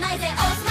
night they also